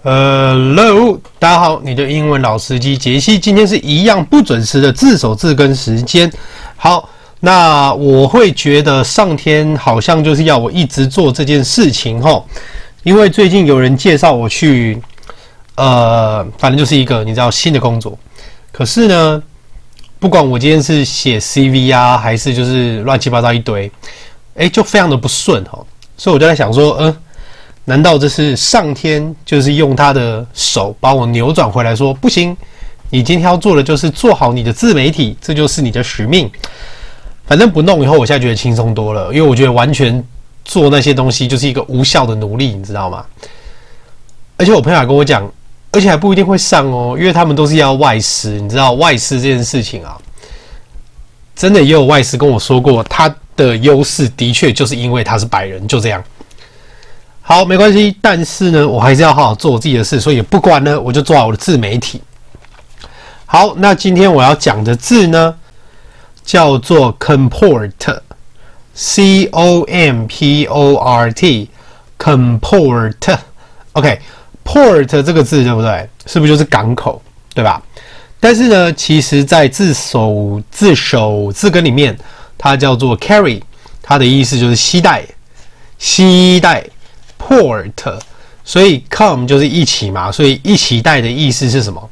Hello，大家好，你的英文老司机杰西，今天是一样不准时的字首字跟时间。好，那我会觉得上天好像就是要我一直做这件事情齁，因为最近有人介绍我去，呃，反正就是一个你知道新的工作。可是呢，不管我今天是写 CV 啊，还是就是乱七八糟一堆，诶，就非常的不顺齁，所以我就在想说，嗯。难道这是上天就是用他的手把我扭转回来说不行？你今天要做的就是做好你的自媒体，这就是你的使命。反正不弄以后，我现在觉得轻松多了，因为我觉得完全做那些东西就是一个无效的努力，你知道吗？而且我朋友还跟我讲，而且还不一定会上哦，因为他们都是要外师，你知道外师这件事情啊，真的也有外师跟我说过，他的优势的确就是因为他是白人，就这样。好，没关系，但是呢，我还是要好好做我自己的事，所以不管呢，我就做好我的自媒体。好，那今天我要讲的字呢，叫做 comport，c o m p o r t，comport。OK，port 这个字对不对？是不是就是港口，对吧？但是呢，其实在字首字首字根里面，它叫做 carry，它的意思就是携带，携带。port，所以 come 就是一起嘛，所以一起带的意思是什么？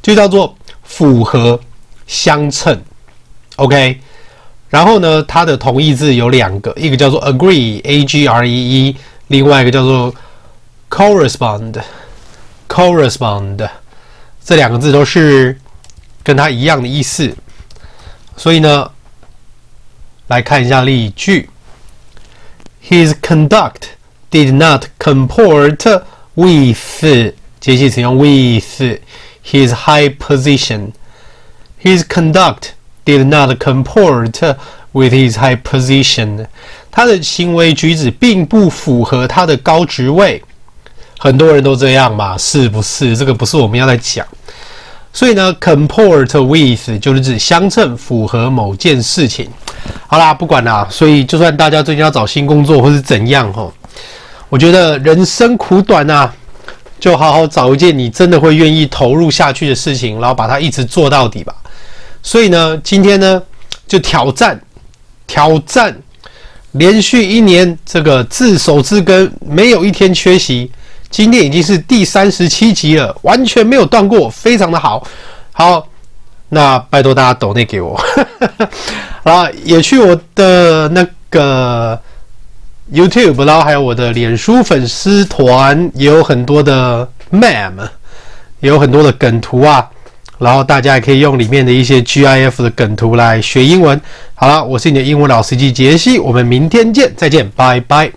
就叫做符合、相称。OK，然后呢，它的同义字有两个，一个叫做 agree，a g r e e，另外一个叫做 correspond，correspond，这两个字都是跟它一样的意思。所以呢，来看一下例句：His conduct。Did not comport with，节气词用 with his high position. His conduct did not comport with his high position. 他的行为举止并不符合他的高职位。很多人都这样嘛，是不是？这个不是我们要来讲。所以呢，comport with 就是指相称、符合某件事情。好啦，不管啦。所以，就算大家最近要找新工作或是怎样，吼。我觉得人生苦短啊，就好好找一件你真的会愿意投入下去的事情，然后把它一直做到底吧。所以呢，今天呢就挑战，挑战连续一年这个自首字根没有一天缺席。今天已经是第三十七集了，完全没有断过，非常的好。好，那拜托大家抖内给我，啊，也去我的那个。YouTube，然后还有我的脸书粉丝团，也有很多的 Mem，也有很多的梗图啊。然后大家也可以用里面的一些 GIF 的梗图来学英文。好了，我是你的英文老司机杰西，我们明天见，再见，拜拜。